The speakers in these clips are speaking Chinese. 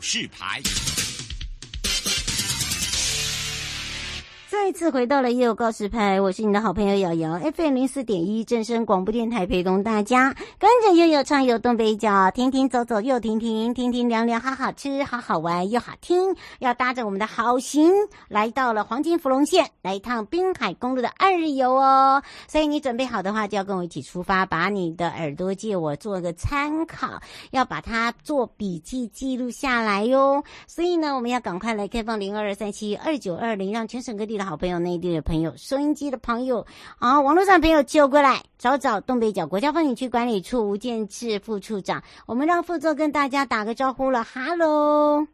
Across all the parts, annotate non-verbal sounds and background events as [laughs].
示牌。再次回到了悠悠告示牌，我是你的好朋友瑶瑶，FM 零四点一正声广播电台，陪同大家跟着悠悠畅游东北角，停停走走又停停，停停凉凉好好吃，好好玩又好听。要搭着我们的好行，来到了黄金福隆线，来一趟滨海公路的二日游哦。所以你准备好的话，就要跟我一起出发，把你的耳朵借我做个参考，要把它做笔记记录下来哟。所以呢，我们要赶快来开放零二二三七二九二零，让全省各地的。好朋友，内地的朋友，收音机的朋友，啊，网络上朋友就过来找找东北角国家风景区管理处吴建志副处长，我们让副座跟大家打个招呼了，哈喽。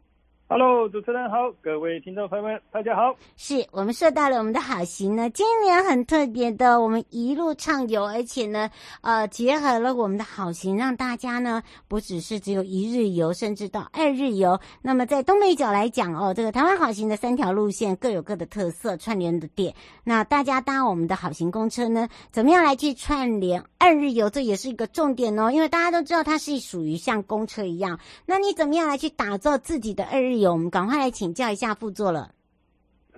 Hello，主持人好，各位听众朋友们，大家好。是我们受到了我们的好行呢，今年很特别的，我们一路畅游，而且呢，呃，结合了我们的好行，让大家呢不只是只有一日游，甚至到二日游。那么在东北角来讲哦，这个台湾好行的三条路线各有各的特色，串联的点。那大家搭我们的好行公车呢，怎么样来去串联二日游？这也是一个重点哦，因为大家都知道它是属于像公车一样，那你怎么样来去打造自己的二日游？我们赶快来请教一下副座了。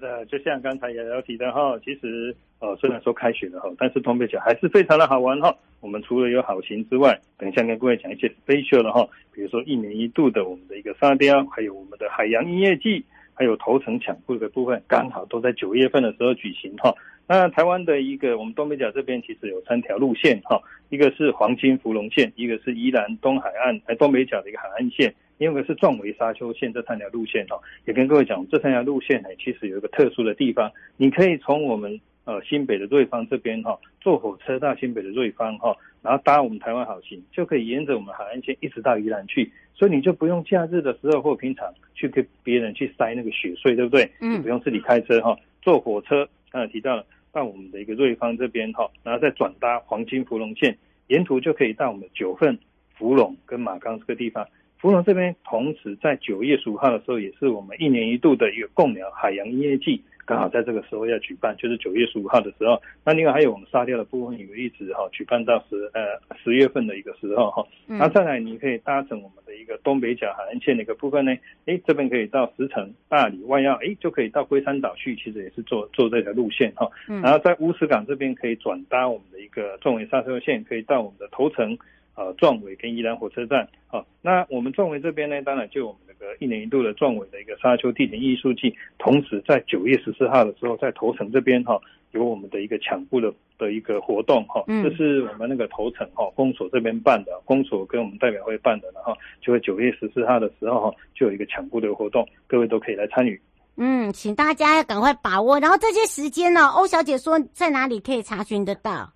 呃，就像刚才瑶瑶提的哈，其实呃，虽然说开学了哈，但是东北角还是非常的好玩哈。我们除了有好行之外，等一下跟各位讲一些 special 的哈，比如说一年一度的我们的一个沙雕，还有我们的海洋音乐季，还有头城抢步的部分，刚好都在九月份的时候举行哈。那台湾的一个我们东北角这边其实有三条路线哈，一个是黄金芙蓉线，一个是宜兰东海岸哎东北角的一个海岸线。另外一个是壮围沙丘线这三条路线哦，也跟各位讲，这三条路线呢，其实有一个特殊的地方，你可以从我们呃新北的瑞芳这边哈，坐火车到新北的瑞芳哈，然后搭我们台湾好行，就可以沿着我们海岸线一直到宜兰去，所以你就不用假日的时候或平常去跟别人去塞那个雪隧，对不对？嗯，不用自己开车哈，坐火车刚才提到了到我们的一个瑞芳这边哈，然后再转搭黄金芙蓉线，沿途就可以到我们九份、福隆跟马岗这个地方。福隆这边同时在九月十五号的时候，也是我们一年一度的一个贡寮海洋音乐季，刚好在这个时候要举办，就是九月十五号的时候。那另外还有我们沙雕的部分，也一直哈举办到十呃十月份的一个时候哈。那再来你可以搭乘我们的一个东北角海岸线的一个部分呢，哎这边可以到石城、大理、万耀，哎就可以到龟山岛去，其实也是坐坐这条路线哈。然后在乌石港这边可以转搭我们的一个壮围沙车线，可以到我们的头城。呃，壮伟跟宜兰火车站，好，那我们壮伟这边呢，当然就我们那个一年一度的壮伟的一个沙丘地点艺术季，同时在九月十四号的时候，在头城这边哈，有我们的一个抢布的的一个活动哈，这是我们那个头城哈公所这边办的，公所跟我们代表会办的，然后就会九月十四号的时候哈，就有一个抢布的活动，各位都可以来参与。嗯，请大家要赶快把握，然后这些时间呢，欧小姐说在哪里可以查询得到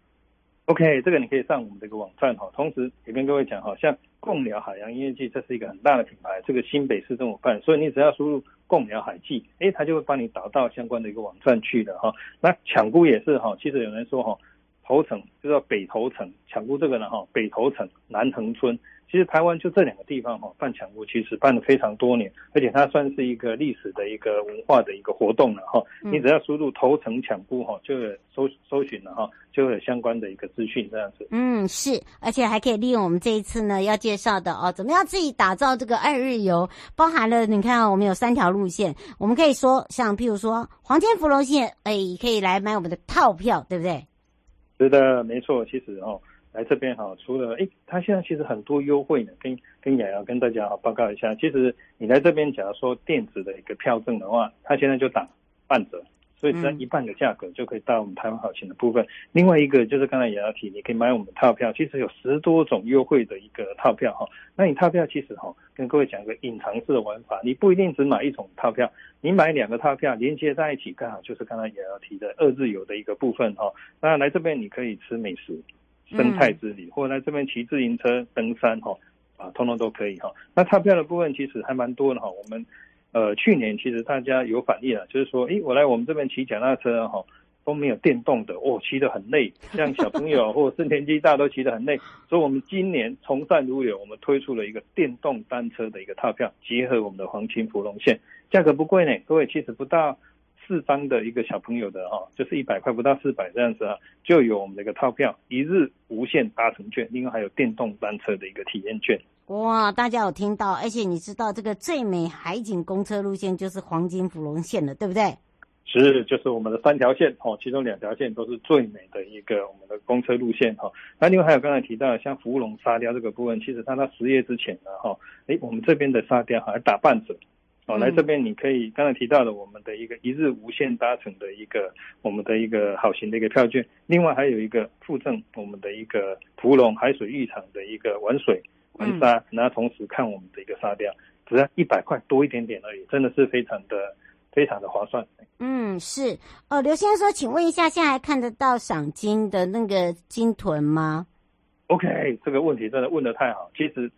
？OK，这个你可以上我们这个网站哈，同时也跟各位讲哈，像贡寮海洋音乐季，这是一个很大的品牌，这个新北市政府办，所以你只要输入贡寮海季，哎，它就会帮你导到相关的一个网站去的哈。那抢姑也是哈，其实有人说哈，头城就叫北头城，抢姑这个呢哈，北头城南藤村。其实台湾就这两个地方哈，办抢孤其实办了非常多年，而且它算是一个历史的一个文化的一个活动了哈。你只要输入头城抢孤哈，就有搜搜寻了哈，就有相关的一个资讯这样子。嗯，是，而且还可以利用我们这一次呢要介绍的哦，怎么样自己打造这个二日游，包含了你看我们有三条路线，我们可以说像譬如说黄金福隆线，哎，可以来买我们的套票，对不对？是的，没错，其实哦。来这边哈，除了诶，他现在其实很多优惠呢，跟跟雅瑶跟大家好报告一下。其实你来这边，假如说电子的一个票证的话，他现在就打半折，所以只要一半的价格就可以到我们台湾好行的部分。嗯、另外一个就是刚才瑶瑶提，你可以买我们的套票，其实有十多种优惠的一个套票哈。那你套票其实哈，跟各位讲一个隐藏式的玩法，你不一定只买一种套票，你买两个套票连接在一起，刚好就是刚才瑶瑶提的二日游的一个部分哈。那来这边你可以吃美食。生态之旅，或者来这边骑自行车登山哈，啊，通通都可以哈。那套票的部分其实还蛮多的哈。我们呃去年其实大家有反应了，就是说，诶，我来我们这边骑脚踏车哈。都没有电动的哦，骑得很累，像小朋友或者是年纪大都骑得很累，所以我们今年从善如流，我们推出了一个电动单车的一个套票，结合我们的黄金芙蓉线，价格不贵呢，各位其实不到四张的一个小朋友的哈，就是一百块不到四百这样子啊，就有我们的一个套票，一日无限搭乘券，另外还有电动单车的一个体验券。哇，大家有听到？而且你知道这个最美海景公车路线就是黄金芙蓉线了，对不对？是，就是我们的三条线哦，其中两条线都是最美的一个我们的公车路线哈。那另外还有刚才提到的像芙蓉沙雕这个部分，其实它到十月之前呢哈，诶，我们这边的沙雕还打半折哦。来这边你可以刚才提到的我们的一个一日无限搭乘的一个我们的一个好行的一个票券，另外还有一个附赠我们的一个芙蓉海水浴场的一个玩水玩沙，然后同时看我们的一个沙雕，只要一百块多一点点而已，真的是非常的。非常的划算。嗯，是。哦，刘先生说，请问一下，现在还看得到赏金的那个金豚吗？OK，这个问题真的问的太好。其实。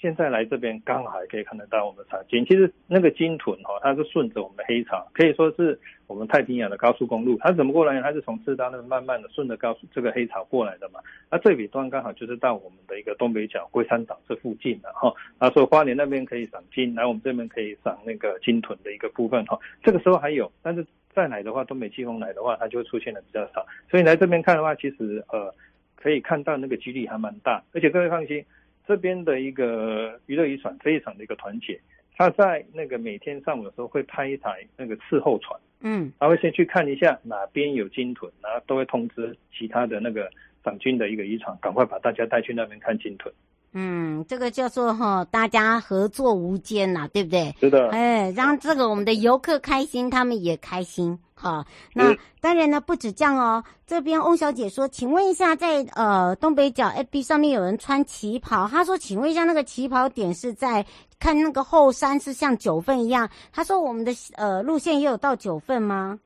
现在来这边刚好还可以看得到我们的赏金。其实那个鲸豚哈，它是顺着我们的黑潮，可以说是我们太平洋的高速公路。它怎么过来呢？它是从赤道那慢慢的顺着高速这个黑潮过来的嘛。那最北端刚好就是到我们的一个东北角龟山岛这附近了哈。啊，所以花莲那边可以赏金，来我们这边可以赏那个鲸豚的一个部分哈。这个时候还有，但是再来的话，东北季风来的话，它就会出现的比较少。所以来这边看的话，其实呃可以看到那个几率还蛮大，而且各位放心。这边的一个娱乐渔船非常的一个团结，他在那个每天上午的时候会派一台那个伺候船，嗯，他会先去看一下哪边有鲸豚，然后都会通知其他的那个赏金的一个渔船，赶快把大家带去那边看鲸豚。嗯，这个叫做哈，大家合作无间呐，对不对？是的。哎，让这个我们的游客开心，他们也开心。好，那当然呢，不止这样哦。这边翁小姐说，请问一下在，在呃东北角 FB 上面有人穿旗袍，她说，请问一下那个旗袍点是在看那个后山，是像九份一样？她说我们的呃路线也有到九份吗？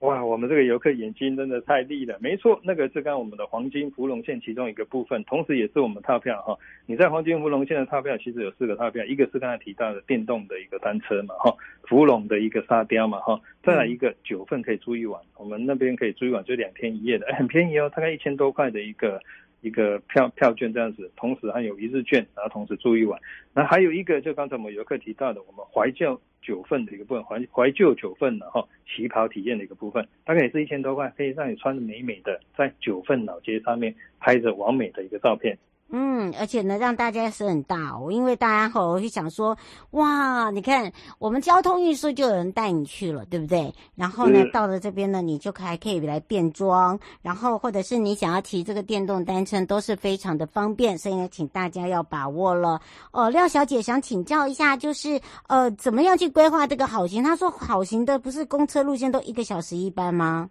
哇，我们这个游客眼睛真的太利了，没错，那个是刚我们的黄金芙蓉线其中一个部分，同时也是我们套票哈。你在黄金芙蓉线的套票其实有四个套票，一个是刚才提到的电动的一个单车嘛哈，芙蓉的一个沙雕嘛哈，再来一个九份可以住一晚，我们那边可以住一晚就两天一夜的，哎，[laughs] 很便宜哦，大概一千多块的一个。一个票票券这样子，同时还有一日券，然后同时住一晚。那还有一个，就刚才我们游客提到的，我们怀旧九份的一个部分，怀怀旧九份的哈旗袍体验的一个部分，大概也是一千多块，可以让你穿的美美的，在九份老街上面拍着完美的一个照片。嗯，而且呢，让大家是很大哦，因为大家吼会想说，哇，你看我们交通运输就有人带你去了，对不对？然后呢，到了这边呢，你就还可以来变装，然后或者是你想要骑这个电动单车，都是非常的方便，所以呢，请大家要把握了。哦，廖小姐想请教一下，就是呃，怎么样去规划这个好行？她说好行的不是公车路线都一个小时一班吗？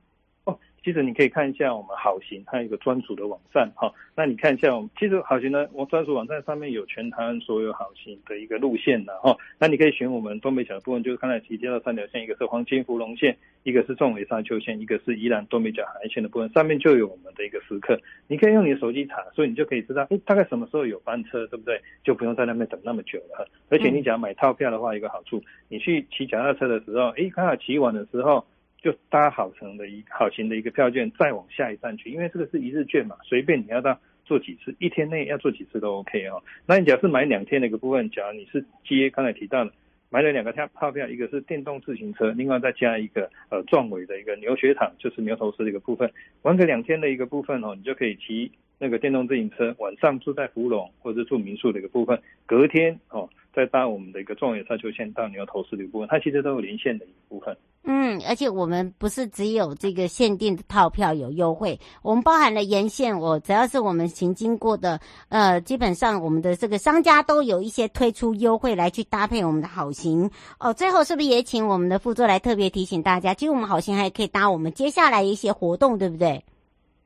其实你可以看一下我们好行，它有一个专属的网站哈。那你看一下我们，其实好行呢，我专属网站上面有全台湾所有好行的一个路线的哈。那你可以选我们东北角的部分，就是刚才提到的三条线，一个是黄金芙蓉线，一个是纵尾沙丘线，一个是宜兰东北角海岸线的部分，上面就有我们的一个时刻。你可以用你的手机查，所以你就可以知道，哎，大概什么时候有班车，对不对？就不用在那边等那么久了。而且你只要买套票的话，一个好处，你去骑脚踏车的时候，哎，刚好骑完的时候。就搭好成的一好行的一个票券，再往下一站去，因为这个是一日券嘛，随便你要到坐几次，一天内要坐几次都 OK 哦。那你假设买两天的一个部分，假如你是接刚才提到的，买了两个票套票，一个是电动自行车，另外再加一个呃壮尾的一个牛学堂，就是牛头市的一个部分，玩个两天的一个部分哦，你就可以骑那个电动自行车，晚上住在福隆或者是住民宿的一个部分，隔天哦再搭我们的一个壮围沙丘线到牛头市的一个部分，它其实都有连线的一个部分。嗯，而且我们不是只有这个限定的套票有优惠，我们包含了沿线，我只要是我们行经过的，呃，基本上我们的这个商家都有一些推出优惠来去搭配我们的好行哦。最后是不是也请我们的副座来特别提醒大家，其实我们好行还可以搭我们接下来一些活动，对不对？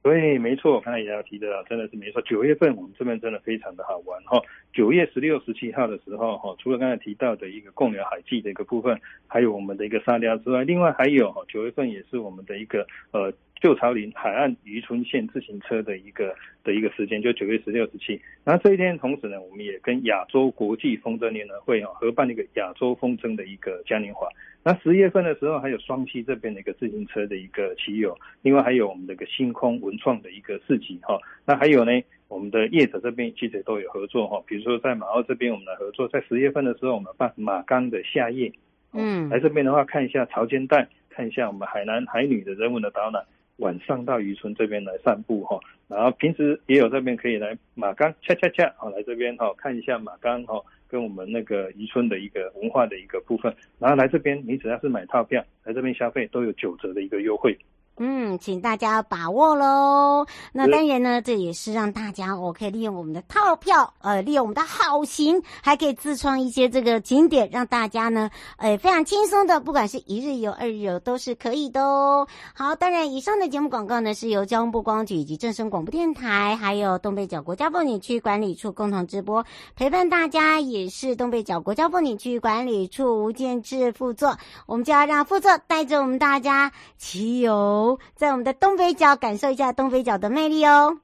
对，没错，刚才也要提的，真的是没错。九月份我们这边真的非常的好玩哈。九月十六、十七号的时候，哈，除了刚才提到的一个贡寮海祭的一个部分，还有我们的一个沙雕之外，另外还有哈，九月份也是我们的一个呃旧潮林海岸渔村线自行车的一个的一个时间，就九月十六、十七。那这一天同时呢，我们也跟亚洲国际风筝联合会啊合办一个亚洲风筝的一个嘉年华。那十月份的时候，还有双溪这边的一个自行车的一个骑友，另外还有我们的一个星空文创的一个市集哈。那还有呢？我们的业者这边其实都有合作哈，比如说在马澳这边，我们来合作，在十月份的时候，我们办马钢的夏夜，嗯，来这边的话看一下潮间带，看一下我们海南海女的人文的导览，晚上到渔村这边来散步哈，然后平时也有这边可以来马钢恰恰恰哦来这边哈看一下马钢哈，跟我们那个渔村的一个文化的一个部分，然后来这边你只要是买套票来这边消费都有九折的一个优惠。嗯，请大家把握喽。那当然呢，这也是让大家我可以利用我们的套票，呃，利用我们的好行，还可以自创一些这个景点，让大家呢，呃，非常轻松的，不管是一日游、二日游都是可以的哦。好，当然以上的节目广告呢，是由交通部观光局以及正声广播电台，还有东北角国家风景区管理处共同直播，陪伴大家也是东北角国家风景区管理处吴建志副座，我们就要让副座带着我们大家骑游。在我们的东北角感受一下东北角的魅力哦。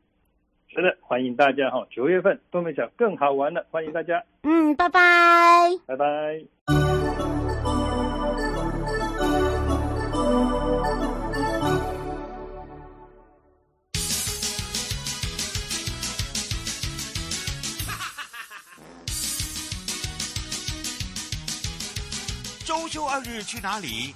是的，欢迎大家哈！九月份东北角更好玩了，欢迎大家。嗯，拜拜，拜拜。[laughs] 周休二日去哪里？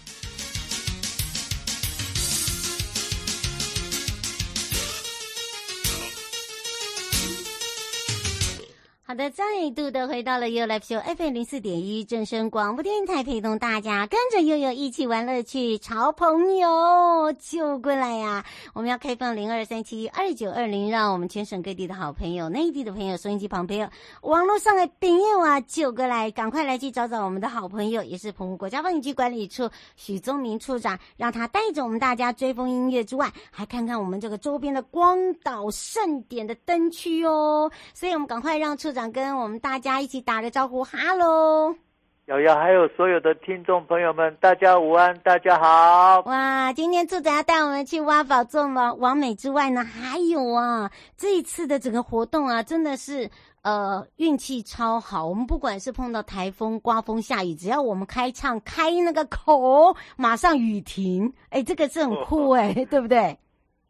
好的，再度的回到了 U Life Show FM 零四点一正声广播电台，陪同大家跟着悠悠一起玩乐趣，潮朋友就过来呀、我们要开放零二三七二九二零，让我们全省各地的好朋友、内地的朋友、收音机旁朋友、网络上的朋友啊，就过来，赶快来去找找我们的好朋友，也是澎湖国家风景区管理处许宗明处长，让他带着我们大家追风音乐之外，还看看我们这个周边的光岛盛典的灯区哦。所以我们赶快让处长。想跟我们大家一起打个招呼，哈喽！瑶瑶，还有所有的听众朋友们，大家午安，大家好！哇，今天处长要带我们去挖宝做吗？完美之外呢，还有啊，这一次的整个活动啊，真的是呃运气超好。我们不管是碰到台风、刮风、下雨，只要我们开唱开那个口，马上雨停。哎，这个是很酷 [laughs] 哎，哦、对不对？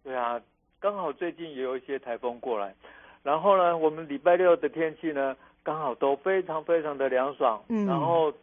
对啊，刚好最近也有一些台风过来。然后呢，我们礼拜六的天气呢，刚好都非常非常的凉爽。嗯，然后，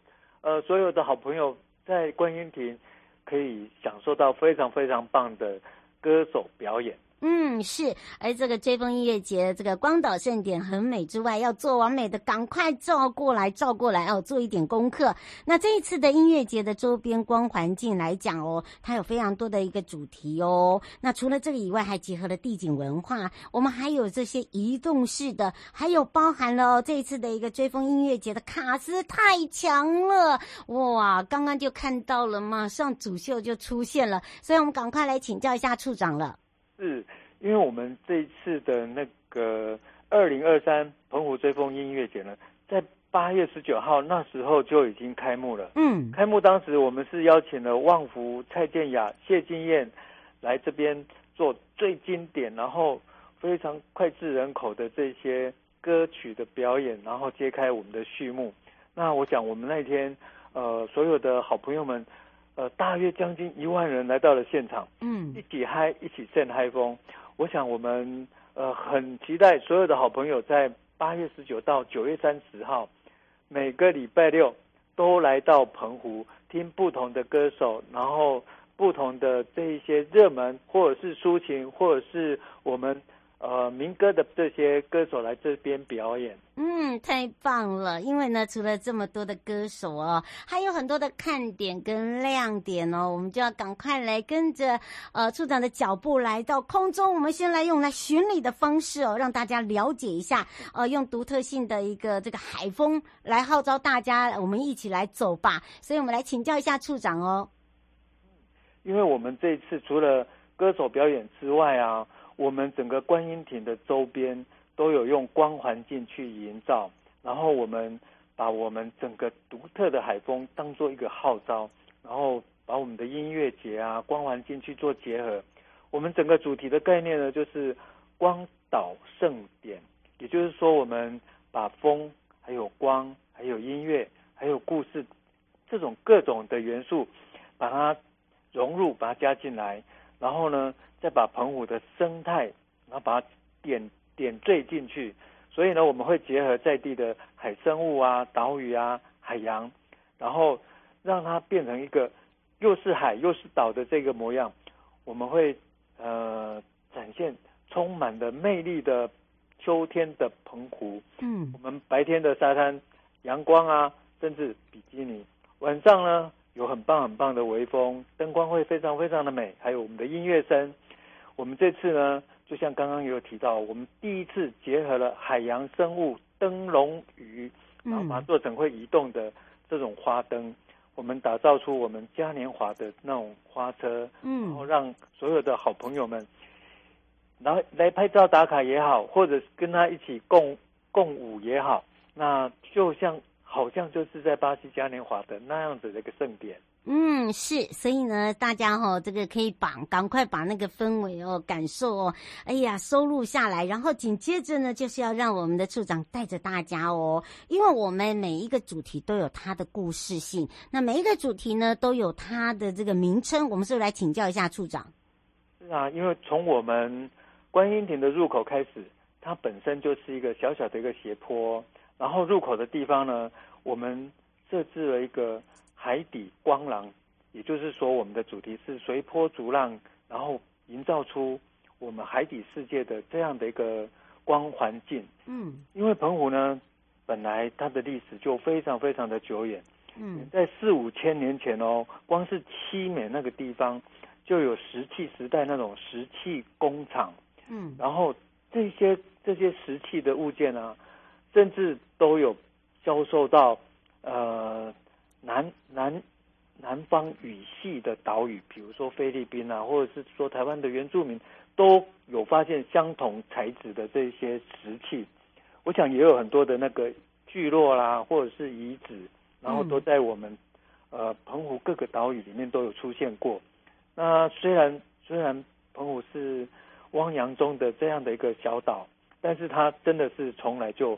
呃，所有的好朋友在观音亭可以享受到非常非常棒的歌手表演。嗯，是，而这个追风音乐节，这个光岛盛典很美之外，要做完美的，赶快照过来，照过来哦，做一点功课。那这一次的音乐节的周边光环境来讲哦，它有非常多的一个主题哦。那除了这个以外，还结合了地景文化，我们还有这些移动式的，还有包含了哦，这一次的一个追风音乐节的卡司太强了哇！刚刚就看到了，马上主秀就出现了，所以我们赶快来请教一下处长了。是，因为我们这一次的那个二零二三澎湖追风音乐节呢，在八月十九号那时候就已经开幕了。嗯，开幕当时我们是邀请了旺福、蔡健雅、谢金燕来这边做最经典，然后非常脍炙人口的这些歌曲的表演，然后揭开我们的序幕。那我想我们那天，呃，所有的好朋友们。呃，大约将近一万人来到了现场，嗯，一起嗨，一起震嗨风。我想我们呃很期待所有的好朋友在八月十九到九月三十号，每个礼拜六都来到澎湖听不同的歌手，然后不同的这一些热门或者是抒情，或者是我们。呃，民歌的这些歌手来这边表演，嗯，太棒了！因为呢，除了这么多的歌手哦，还有很多的看点跟亮点哦，我们就要赶快来跟着呃处长的脚步来到空中。我们先来用来巡礼的方式哦，让大家了解一下，呃，用独特性的一个这个海风来号召大家，我们一起来走吧。所以我们来请教一下处长哦。因为我们这一次除了歌手表演之外啊，我们整个观音亭的周边都有用光环境去营造，然后我们把我们整个独特的海风当做一个号召，然后把我们的音乐节啊、光环境去做结合。我们整个主题的概念呢，就是光导盛典，也就是说，我们把风、还有光、还有音乐、还有故事这种各种的元素，把它融入，把它加进来，然后呢，再把澎湖的生态，然后把它点点缀进去。所以呢，我们会结合在地的海生物啊、岛屿啊、海洋，然后让它变成一个又是海又是岛的这个模样。我们会。呃，展现充满了魅力的秋天的澎湖。嗯，我们白天的沙滩阳光啊，甚至比基尼。晚上呢，有很棒很棒的微风，灯光会非常非常的美，还有我们的音乐声。我们这次呢，就像刚刚有提到，我们第一次结合了海洋生物灯笼鱼，然后把它做成会移动的这种花灯。我们打造出我们嘉年华的那种花车，嗯，然后让所有的好朋友们，然后来拍照打卡也好，或者跟他一起共共舞也好，那就像好像就是在巴西嘉年华的那样子的一个盛典。嗯，是，所以呢，大家哈、哦，这个可以把赶快把那个氛围哦、感受哦，哎呀，收录下来，然后紧接着呢，就是要让我们的处长带着大家哦，因为我们每一个主题都有它的故事性，那每一个主题呢都有它的这个名称，我们是不是来请教一下处长？是啊，因为从我们观音亭的入口开始，它本身就是一个小小的一个斜坡，然后入口的地方呢，我们设置了一个。海底光廊，也就是说，我们的主题是随波逐浪，然后营造出我们海底世界的这样的一个光环境。嗯，因为澎湖呢，本来它的历史就非常非常的久远。嗯，在四五千年前哦，光是七美那个地方就有石器时代那种石器工厂。嗯，然后这些这些石器的物件啊，甚至都有销售到呃。南南南方语系的岛屿，比如说菲律宾啊，或者是说台湾的原住民，都有发现相同材质的这些石器。我想也有很多的那个聚落啦，或者是遗址，然后都在我们、呃澎湖各个岛屿里面都有出现过。那虽然虽然澎湖是汪洋中的这样的一个小岛，但是它真的是从来就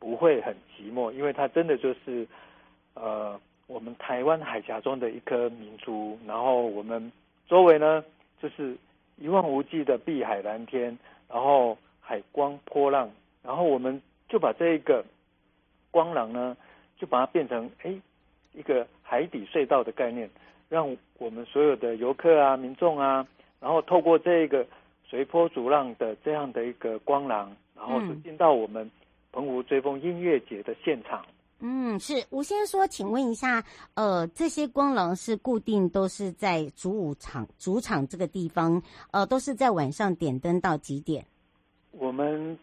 不会很寂寞，因为它真的就是呃。我们台湾海峡中的一颗明珠，然后我们周围呢就是一望无际的碧海蓝天，然后海光波浪，然后我们就把这一个光廊呢，就把它变成哎一个海底隧道的概念，让我们所有的游客啊、民众啊，然后透过这个随波逐浪的这样的一个光廊，然后就进到我们澎湖追风音乐节的现场。嗯，是吴先说，请问一下，呃，这些光廊是固定都是在主舞场、主场这个地方，呃，都是在晚上点灯到几点？我们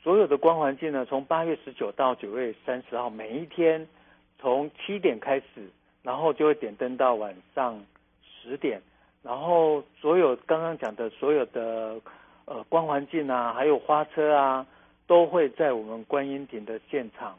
所有的光环境呢，从八月十九到九月三十号，每一天从七点开始，然后就会点灯到晚上十点，然后所有刚刚讲的所有的呃光环境啊，还有花车啊，都会在我们观音亭的现场。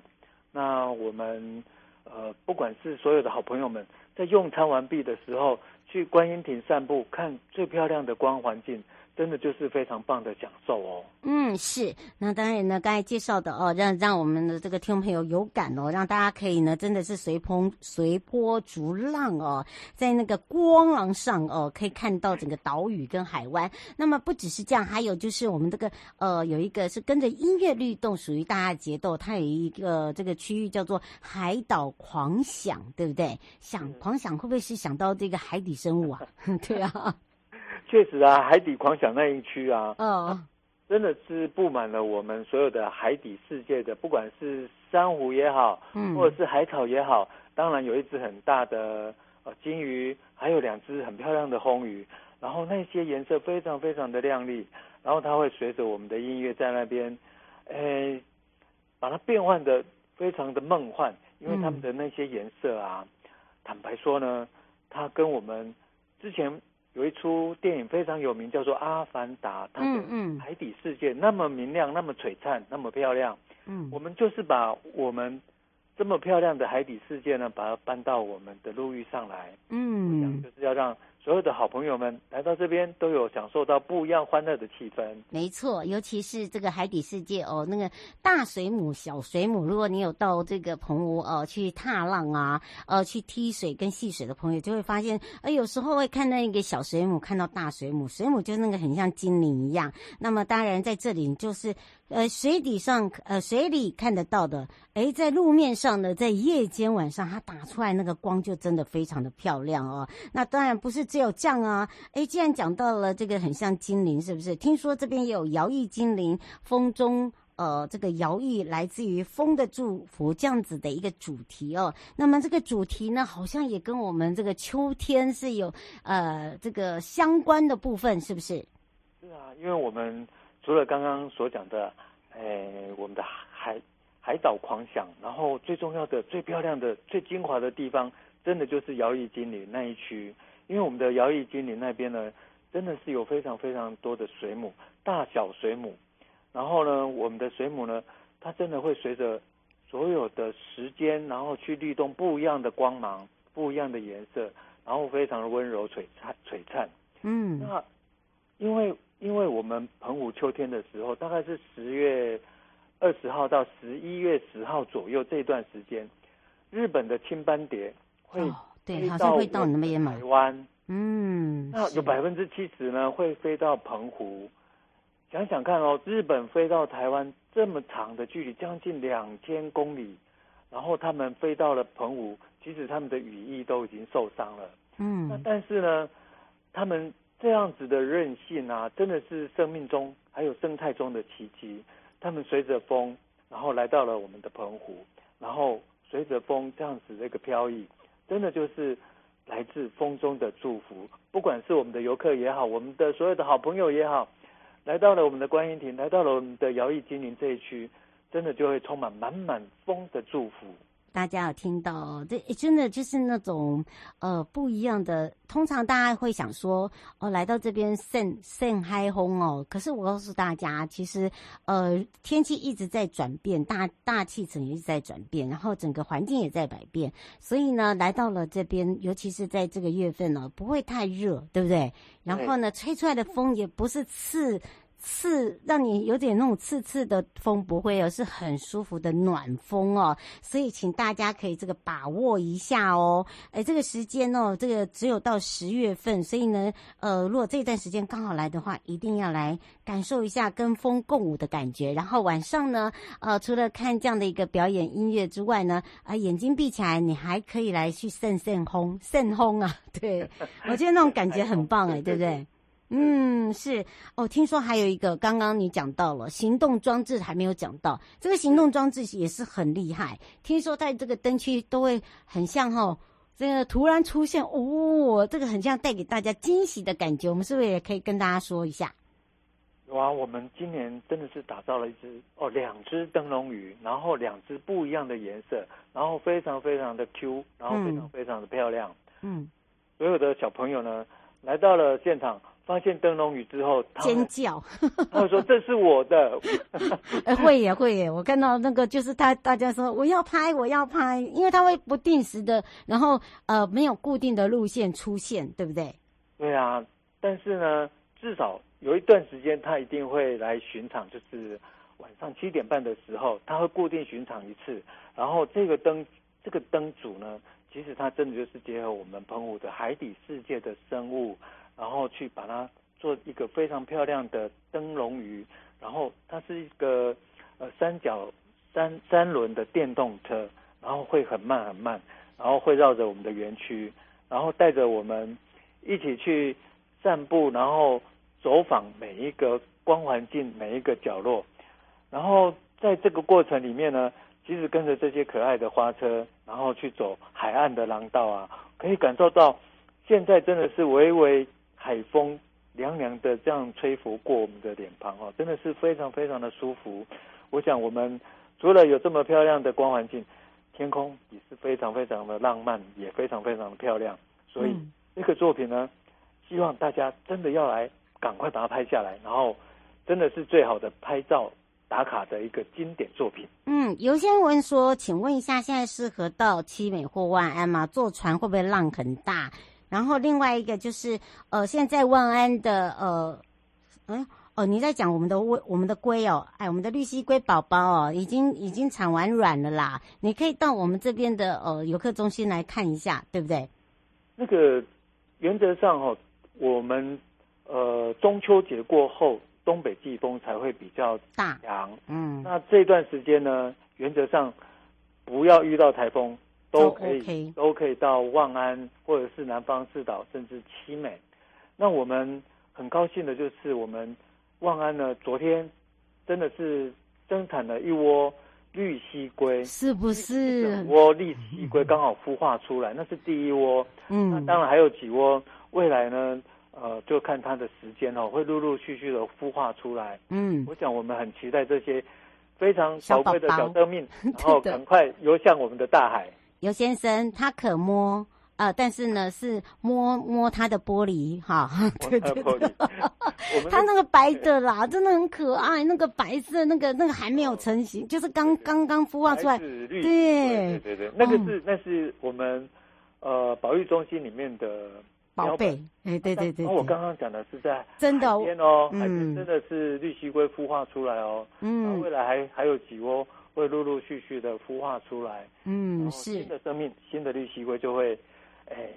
那我们呃，不管是所有的好朋友们，在用餐完毕的时候，去观音亭散步，看最漂亮的光环境。真的就是非常棒的享受哦。嗯，是。那当然呢，刚才介绍的哦，让让我们的这个听众朋友有感哦，让大家可以呢，真的是随风随波逐浪哦，在那个光廊上哦，可以看到整个岛屿跟海湾。那么不只是这样，还有就是我们这个呃，有一个是跟着音乐律动，属于大家的节奏。它有一个这个区域叫做海岛狂想，对不对？想狂想会不会是想到这个海底生物啊？[laughs] 对啊。确实啊，海底狂想那一区啊，嗯、oh.，真的是布满了我们所有的海底世界的，不管是珊瑚也好，嗯，或者是海草也好，当然有一只很大的呃金鱼，还有两只很漂亮的红鱼，然后那些颜色非常非常的亮丽，然后它会随着我们的音乐在那边，诶，把它变换的非常的梦幻，因为他们的那些颜色啊，嗯、坦白说呢，它跟我们。之前有一出电影非常有名，叫做《阿凡达》，它的海底世界那么明亮、那么璀璨、那么漂亮。嗯，我们就是把我们这么漂亮的海底世界呢，把它搬到我们的陆域上来。嗯，我想就是要让。所有的好朋友们来到这边，都有享受到不一样欢乐的气氛。没错，尤其是这个海底世界哦，那个大水母、小水母，如果你有到这个澎湖哦去踏浪啊，呃，去踢水跟戏水的朋友，就会发现，呃，有时候会看到一个小水母，看到大水母，水母就那个很像精灵一样。那么当然在这里就是。呃，水底上，呃，水里看得到的，诶，在路面上呢，在夜间晚上，它打出来那个光就真的非常的漂亮哦。那当然不是只有这样啊，诶，既然讲到了这个很像精灵，是不是？听说这边也有摇曳精灵，风中，呃，这个摇曳来自于风的祝福这样子的一个主题哦。那么这个主题呢，好像也跟我们这个秋天是有呃这个相关的部分，是不是？是啊，因为我们。除了刚刚所讲的，哎，我们的海海岛狂想，然后最重要的、最漂亮的、最精华的地方，真的就是摇曳精灵那一区。因为我们的摇曳精灵那边呢，真的是有非常非常多的水母，大小水母。然后呢，我们的水母呢，它真的会随着所有的时间，然后去律动不一样的光芒、不一样的颜色，然后非常的温柔璀璨璀璨。嗯，那因为。因为我们澎湖秋天的时候，大概是十月二十号到十一月十号左右这段时间，日本的青斑蝶会对，好像会到你那边台湾，嗯，那有百分之七十呢会飞到澎湖。想想看哦，日本飞到台湾这么长的距离，将近两千公里，然后他们飞到了澎湖，其实他们的羽翼都已经受伤了，嗯，那但是呢，他们。这样子的韧性啊，真的是生命中还有生态中的奇迹。他们随着风，然后来到了我们的澎湖，然后随着风这样子的一个飘逸，真的就是来自风中的祝福。不管是我们的游客也好，我们的所有的好朋友也好，来到了我们的观音亭，来到了我们的摇曳精灵这一区，真的就会充满满满风的祝福。大家有听到，这真的就是那种呃不一样的。通常大家会想说，哦，来到这边晒晒嗨轰哦。可是我告诉大家，其实呃天气一直在转变，大大气层也一直在转变，然后整个环境也在改变。所以呢，来到了这边，尤其是在这个月份呢，不会太热，对不对？然后呢，吹出来的风也不是刺。刺让你有点那种刺刺的风不会，哦是很舒服的暖风哦，所以请大家可以这个把握一下哦。哎，这个时间哦，这个只有到十月份，所以呢，呃，如果这段时间刚好来的话，一定要来感受一下跟风共舞的感觉。然后晚上呢，呃，除了看这样的一个表演音乐之外呢，啊、眼睛闭起来，你还可以来去扇扇风，扇风啊，对，我觉得那种感觉很棒哎，对不对？嗯，是哦。听说还有一个，刚刚你讲到了行动装置，还没有讲到。这个行动装置也是很厉害。听说在这个灯区都会很像哈、哦，这个突然出现哦，这个很像带给大家惊喜的感觉。我们是不是也可以跟大家说一下？哇，我们今年真的是打造了一只哦，两只灯笼鱼，然后两只不一样的颜色，然后非常非常的 Q，然后非常非常的漂亮。嗯，所有的小朋友呢，来到了现场。发现灯笼鱼之后，尖叫，[laughs] 他说：“这是我的。[laughs] ”会耶，会耶！我看到那个就是他，大家说我要拍，我要拍，因为他会不定时的，然后呃没有固定的路线出现，对不对？对啊，但是呢，至少有一段时间他一定会来巡场，就是晚上七点半的时候，他会固定巡场一次。然后这个灯，这个灯组呢，其实它真的就是结合我们澎湖的海底世界的生物。然后去把它做一个非常漂亮的灯笼鱼，然后它是一个呃三角三三轮的电动车，然后会很慢很慢，然后会绕着我们的园区，然后带着我们一起去散步，然后走访每一个光环境每一个角落，然后在这个过程里面呢，其实跟着这些可爱的花车，然后去走海岸的廊道啊，可以感受到现在真的是微微。海风凉凉的这样吹拂过我们的脸庞哦，真的是非常非常的舒服。我想我们除了有这么漂亮的光环境，天空也是非常非常的浪漫，也非常非常的漂亮。所以这个作品呢，希望大家真的要来赶快把它拍下来，然后真的是最好的拍照打卡的一个经典作品。嗯，有些人问说，请问一下，现在适合到七美或万安吗？坐船会不会浪很大？然后另外一个就是，呃，现在万安的呃，嗯。哦，你在讲我们的龟，我们的龟哦，哎，我们的绿蜥龟宝宝哦，已经已经产完卵了啦。你可以到我们这边的呃游客中心来看一下，对不对？那个原则上哦，我们呃中秋节过后，东北季风才会比较大强。嗯，那这段时间呢，原则上不要遇到台风，都可以都、可以到万安或者是南方四岛，甚至七美。那我们很高兴的就是我们。万安呢，昨天真的是生产了一窝绿蜥龟，是不是？一窝绿蜥龟刚好孵化出来，那是第一窝。嗯，那当然还有几窝，未来呢，呃，就看它的时间哦，会陆陆续续的孵化出来。嗯，我想我们很期待这些非常宝贵的小生命，[laughs] 然后赶快游向我们的大海。游先生，他可摸。啊、呃，但是呢，是摸摸他的玻璃哈，对对对，他那个白的啦，真的很可爱，那个白色那个那个还没有成型，就是刚刚刚孵化出来，对。对对那个是、嗯、那是我们呃保育中心里面的宝贝，哎对对对，我刚刚讲的是在真的哦，海边真的是绿蜥龟孵化出来哦，嗯，未来还还有几窝会陆陆续续的孵化出来，嗯，是新的生命，新的绿蠵龟就会。哎，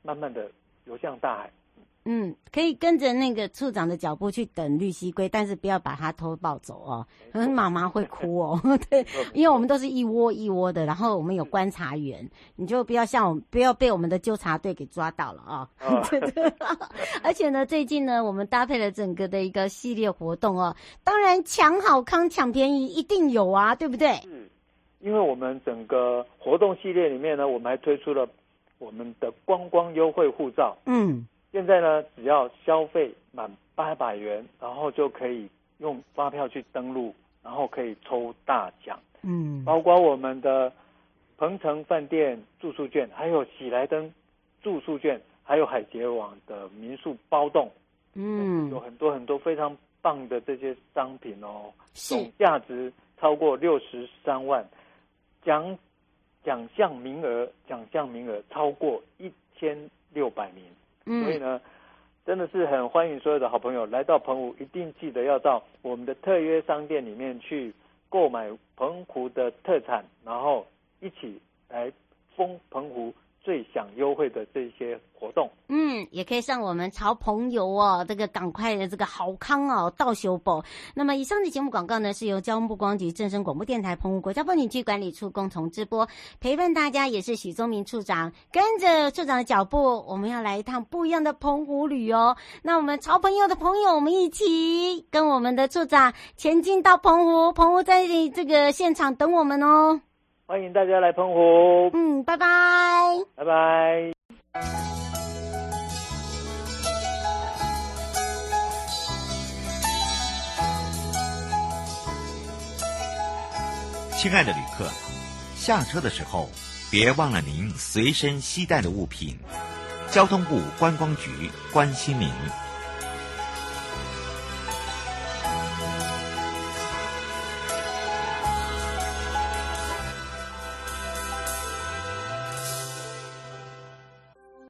慢慢的游向大海。嗯，可以跟着那个处长的脚步去等绿蜥龟，但是不要把它偷抱走哦，可能妈妈会哭哦。[laughs] [laughs] 对，因为我们都是一窝一窝的，然后我们有观察员，你就不要像我们，不要被我们的纠察队给抓到了啊。对 [laughs] 对。而且呢，最近呢，我们搭配了整个的一个系列活动哦，当然抢好康、抢便宜一定有啊，对不对？嗯，因为我们整个活动系列里面呢，我们还推出了。我们的观光优惠护照，嗯，现在呢，只要消费满八百元，然后就可以用发票去登录，然后可以抽大奖，嗯，包括我们的鹏城饭店住宿券，还有喜来登住宿券，还有海结网的民宿包栋，嗯，有很多很多非常棒的这些商品哦，总价值超过六十三万，奖。奖项名额，奖项名额超过一千六百名，所以呢，真的是很欢迎所有的好朋友来到澎湖，一定记得要到我们的特约商店里面去购买澎湖的特产，然后一起来封澎湖。最享优惠的这些活动，嗯，也可以上我们潮朋友哦，这个赶快的这个好康哦，到修补。那么以上的节目广告呢，是由交通部观光局正声广播电台澎湖国家风景区管理处共同直播，陪伴大家也是许宗明处长，跟着处长的脚步，我们要来一趟不一样的澎湖旅游。那我们潮朋友的朋友，我们一起跟我们的处长前进到澎湖，澎湖在这个现场等我们哦。欢迎大家来澎湖。嗯，拜拜，拜拜。亲爱的旅客，下车的时候别忘了您随身携带的物品。交通部观光局关心您。